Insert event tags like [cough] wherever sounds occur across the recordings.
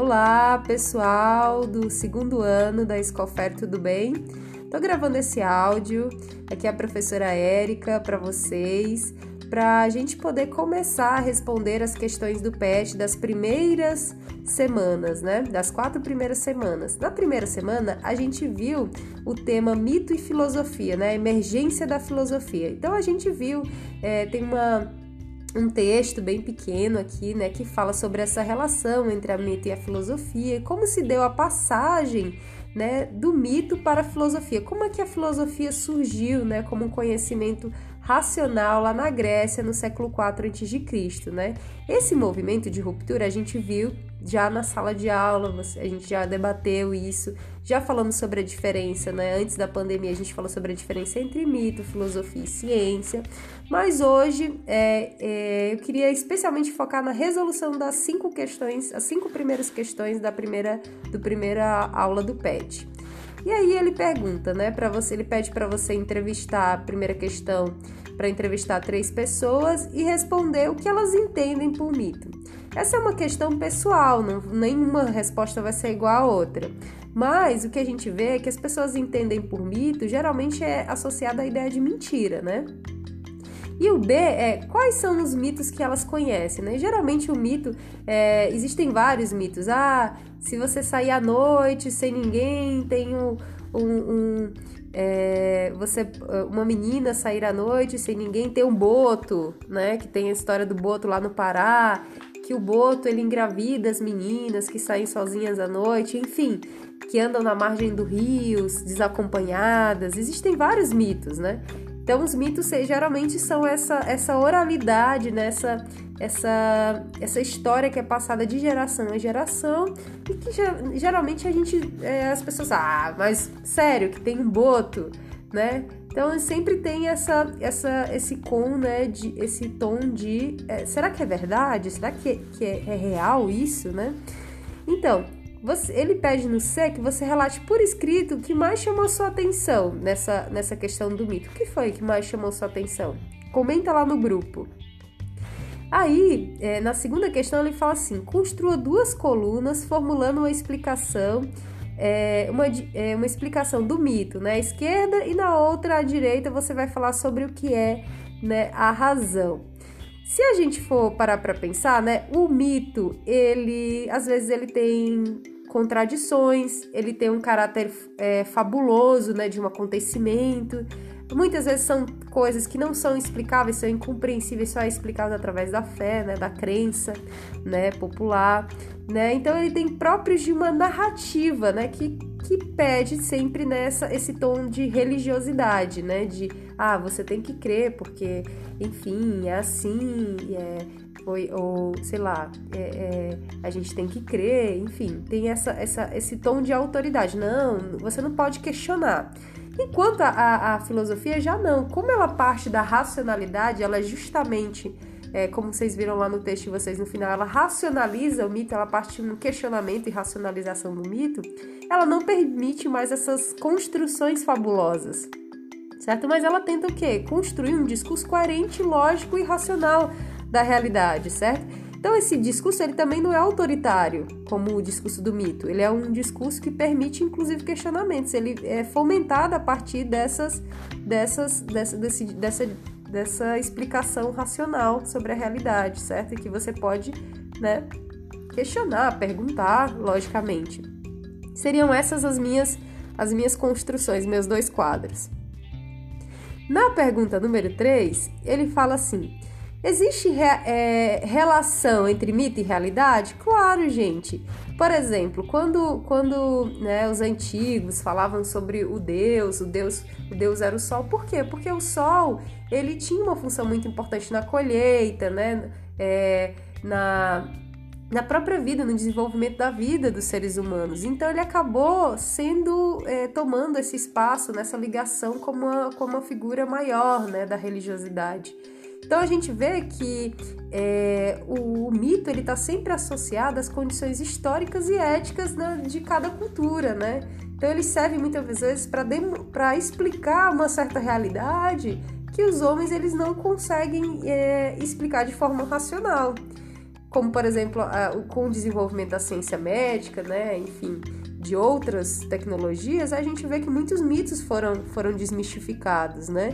Olá, pessoal do segundo ano da Escofer, tudo bem? Tô gravando esse áudio, aqui é a professora Érica para vocês, para a gente poder começar a responder as questões do PET das primeiras semanas, né? Das quatro primeiras semanas. Na primeira semana, a gente viu o tema mito e filosofia, né? Emergência da filosofia. Então, a gente viu, é, tem uma um texto bem pequeno aqui, né, que fala sobre essa relação entre a mito e a filosofia e como se deu a passagem, né, do mito para a filosofia. Como é que a filosofia surgiu, né, como um conhecimento racional lá na Grécia no século IV a.C., né? Esse movimento de ruptura a gente viu já na sala de aula, a gente já debateu isso, já falamos sobre a diferença, né? Antes da pandemia a gente falou sobre a diferença entre mito, filosofia e ciência, mas hoje é, é, eu queria especialmente focar na resolução das cinco questões, as cinco primeiras questões da primeira, do primeira aula do PET. E aí ele pergunta, né, para você, ele pede para você entrevistar a primeira questão, para entrevistar três pessoas e responder o que elas entendem por mito. Essa é uma questão pessoal, não, nenhuma resposta vai ser igual a outra. Mas o que a gente vê é que as pessoas entendem por mito geralmente é associado à ideia de mentira, né? E o B é quais são os mitos que elas conhecem, né? Geralmente o mito, é, existem vários mitos. Ah, se você sair à noite sem ninguém, tem um, um, um é, você, uma menina sair à noite sem ninguém, tem um boto, né? Que tem a história do boto lá no Pará, que o boto ele engravida as meninas que saem sozinhas à noite, enfim, que andam na margem do rio, desacompanhadas. Existem vários mitos, né? Então, os mitos geralmente são essa, essa oralidade, né? essa, essa, essa história que é passada de geração em geração e que geralmente a gente, é, as pessoas, ah, mas sério, que tem um boto, né? Então sempre tem essa, essa, esse com, né, de, esse tom de, é, será que é verdade? Será que, que é, é real isso, né? Então, você, ele pede no C que você relate por escrito o que mais chamou sua atenção nessa, nessa questão do mito. O que foi que mais chamou sua atenção? Comenta lá no grupo. Aí, é, na segunda questão, ele fala assim: construa duas colunas formulando uma explicação, é, uma, é, uma explicação do mito na né? esquerda e na outra à direita você vai falar sobre o que é né, a razão. Se a gente for parar para pensar, né, o mito, ele às vezes ele tem contradições, ele tem um caráter é, fabuloso, né, de um acontecimento. Muitas vezes são coisas que não são explicáveis, são incompreensíveis, só é explicado através da fé, né, da crença, né, popular, né? Então ele tem próprios de uma narrativa, né, que que pede sempre nessa esse tom de religiosidade, né? De ah, você tem que crer porque, enfim, é assim, é, ou, ou sei lá, é, é, a gente tem que crer, enfim, tem essa, essa, esse tom de autoridade. Não, você não pode questionar. Enquanto a, a, a filosofia já não, como ela parte da racionalidade, ela é justamente é, como vocês viram lá no texto de vocês no final, ela racionaliza o mito, ela parte no questionamento e racionalização do mito, ela não permite mais essas construções fabulosas, certo? Mas ela tenta o quê? Construir um discurso coerente, lógico e racional da realidade, certo? Então esse discurso ele também não é autoritário, como o discurso do mito. Ele é um discurso que permite inclusive questionamentos. Ele é fomentado a partir dessas, dessas, dessa, desse, dessa dessa explicação racional sobre a realidade, certo? E que você pode, né, questionar, perguntar, logicamente. Seriam essas as minhas as minhas construções, meus dois quadros. Na pergunta número 3, ele fala assim: Existe re, é, relação entre mito e realidade? Claro, gente. Por exemplo, quando, quando né, os antigos falavam sobre o Deus, o Deus, o Deus era o Sol. Por quê? Porque o Sol ele tinha uma função muito importante na colheita, né? É, na, na própria vida, no desenvolvimento da vida dos seres humanos. Então ele acabou sendo é, tomando esse espaço nessa ligação como uma, como uma figura maior né, da religiosidade. Então a gente vê que é, o, o, mito ele está sempre associado às condições históricas e éticas de cada cultura, né? Então ele serve muitas vezes para explicar uma certa realidade que os homens eles não conseguem é, explicar de forma racional. como por exemplo com o desenvolvimento da ciência médica, né, enfim, de outras tecnologias, a gente vê que muitos mitos foram, foram desmistificados, né?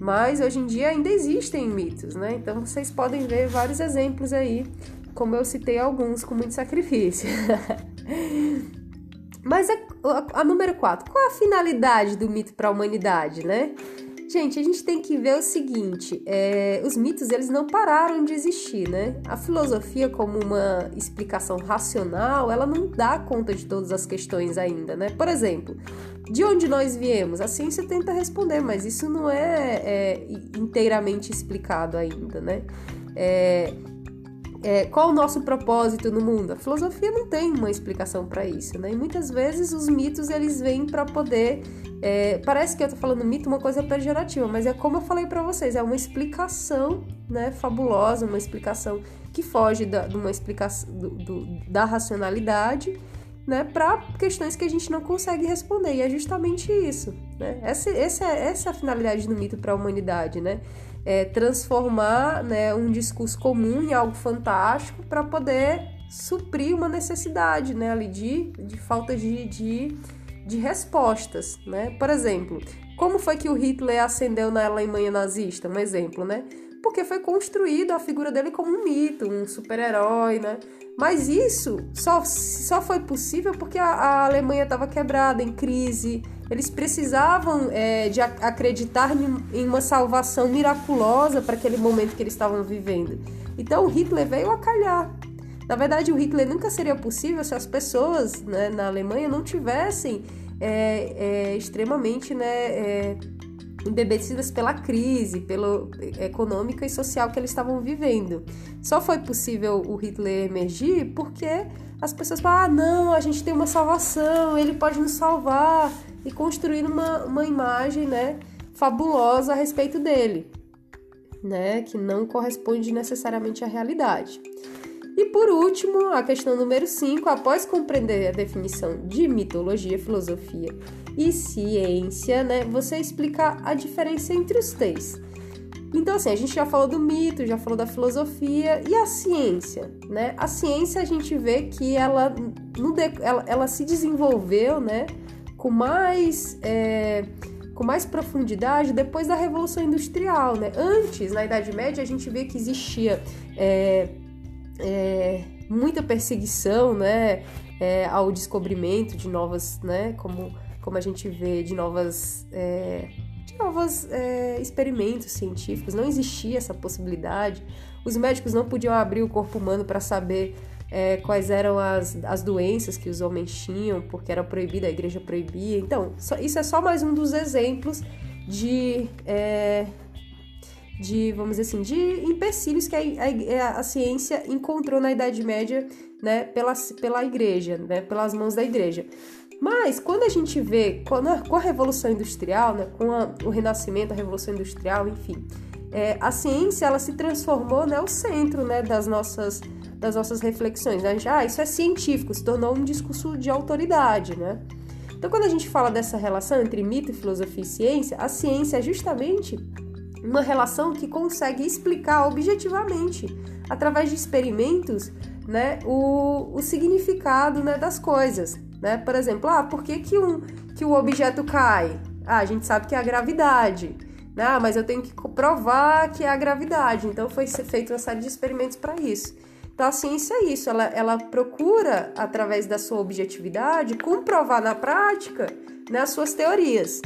Mas hoje em dia ainda existem mitos, né? Então vocês podem ver vários exemplos aí, como eu citei alguns com muito sacrifício. [laughs] Mas a, a, a número 4, qual a finalidade do mito para a humanidade, né? Gente, a gente tem que ver o seguinte: é, os mitos eles não pararam de existir, né? A filosofia, como uma explicação racional, ela não dá conta de todas as questões ainda, né? Por exemplo, de onde nós viemos? A ciência tenta responder, mas isso não é, é inteiramente explicado ainda, né? É, é, qual o nosso propósito no mundo? A filosofia não tem uma explicação para isso, né? E muitas vezes os mitos eles vêm para poder é, parece que eu tô falando mito uma coisa pejorativa, mas é como eu falei para vocês, é uma explicação, né, fabulosa, uma explicação que foge da, de uma explicação do, do, da racionalidade, né, para questões que a gente não consegue responder. E é justamente isso, né? Essa, essa, é, essa é a finalidade do mito para a humanidade, né? É transformar né, um discurso comum em algo fantástico para poder suprir uma necessidade, né, ali de, de falta de, de de respostas, né? Por exemplo, como foi que o Hitler ascendeu na Alemanha nazista? Um exemplo, né? Porque foi construído a figura dele como um mito, um super-herói, né? Mas isso só, só foi possível porque a, a Alemanha estava quebrada, em crise. Eles precisavam é, de acreditar em uma salvação miraculosa para aquele momento que eles estavam vivendo. Então o Hitler veio a calhar. Na verdade, o Hitler nunca seria possível se as pessoas né, na Alemanha não tivessem é, é, extremamente né, é, embebecidas pela crise, pela econômica e social que eles estavam vivendo. Só foi possível o Hitler emergir porque as pessoas falam: ah, não, a gente tem uma salvação, ele pode nos salvar, e construir uma, uma imagem né, fabulosa a respeito dele, né, que não corresponde necessariamente à realidade. E por último, a questão número 5, após compreender a definição de mitologia, filosofia e ciência, né, você explica a diferença entre os três. Então, assim, a gente já falou do mito, já falou da filosofia e a ciência, né? A ciência a gente vê que ela, ela, ela se desenvolveu, né, com mais. É, com mais profundidade depois da Revolução Industrial, né? Antes, na Idade Média, a gente vê que existia é, é, muita perseguição, né, é, ao descobrimento de novas, né, como, como a gente vê, de novas, é, de novos é, experimentos científicos. Não existia essa possibilidade. Os médicos não podiam abrir o corpo humano para saber é, quais eram as, as doenças que os homens tinham, porque era proibida, a igreja proibia. Então, só, isso é só mais um dos exemplos de é, de, vamos dizer assim, de empecilhos que a, a, a, ciência encontrou na Idade Média, né, pela, pela igreja, né, pelas mãos da igreja. Mas quando a gente vê, com a Revolução Industrial, né, com a, o Renascimento, a Revolução Industrial, enfim, é, a ciência ela se transformou, né, o centro, né, das nossas das nossas reflexões. Né? Gente, ah, isso é científico, se tornou um discurso de autoridade, né? Então, quando a gente fala dessa relação entre mito, filosofia e ciência, a ciência é justamente uma relação que consegue explicar objetivamente, através de experimentos, né, o, o significado né, das coisas. Né? Por exemplo, ah, por que, que, um, que o objeto cai? Ah, a gente sabe que é a gravidade. Né? Ah, mas eu tenho que provar que é a gravidade. Então foi feita uma série de experimentos para isso. Então a ciência é isso, ela, ela procura, através da sua objetividade, comprovar na prática né, as suas teorias.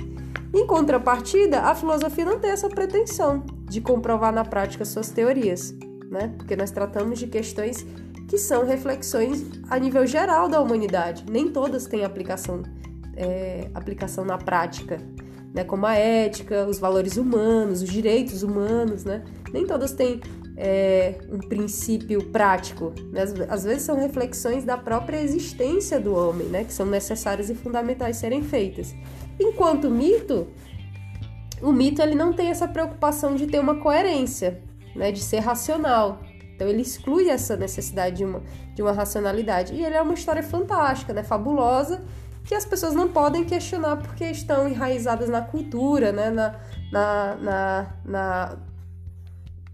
Em contrapartida, a filosofia não tem essa pretensão de comprovar na prática suas teorias, né? Porque nós tratamos de questões que são reflexões a nível geral da humanidade. Nem todas têm aplicação, é, aplicação na prática, né? Como a ética, os valores humanos, os direitos humanos, né? Nem todas têm é, um princípio prático. Né? Às vezes são reflexões da própria existência do homem, né? Que são necessárias e fundamentais serem feitas. Enquanto mito, o mito ele não tem essa preocupação de ter uma coerência, né, de ser racional. Então ele exclui essa necessidade de uma, de uma racionalidade. E ele é uma história fantástica, né, fabulosa, que as pessoas não podem questionar porque estão enraizadas na cultura, né, na, na, na, na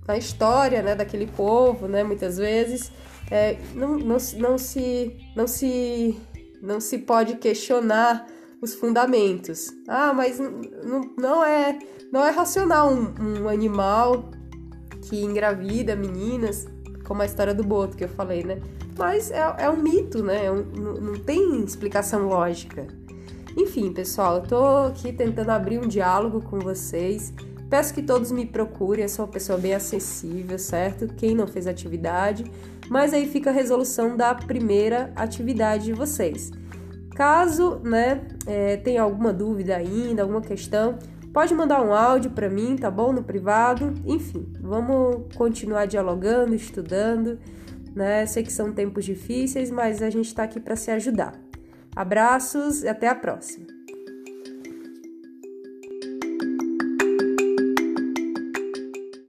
na história, né, daquele povo, né, muitas vezes, é, não, não, não, se, não, se, não se pode questionar os fundamentos. Ah, mas não, não, é, não é racional um, um animal que engravida meninas, como a história do boto que eu falei, né? Mas é, é um mito, né? É um, não, tem explicação lógica. Enfim, pessoal, eu tô aqui tentando abrir um diálogo com vocês. Peço que todos me procurem, eu sou uma pessoa bem acessível, certo? Quem não fez atividade, mas aí fica a resolução da primeira atividade de vocês. Caso, né, é, tenha alguma dúvida ainda, alguma questão, pode mandar um áudio para mim, tá bom? No privado. Enfim, vamos continuar dialogando, estudando, né? Sei que são tempos difíceis, mas a gente está aqui para se ajudar. Abraços e até a próxima.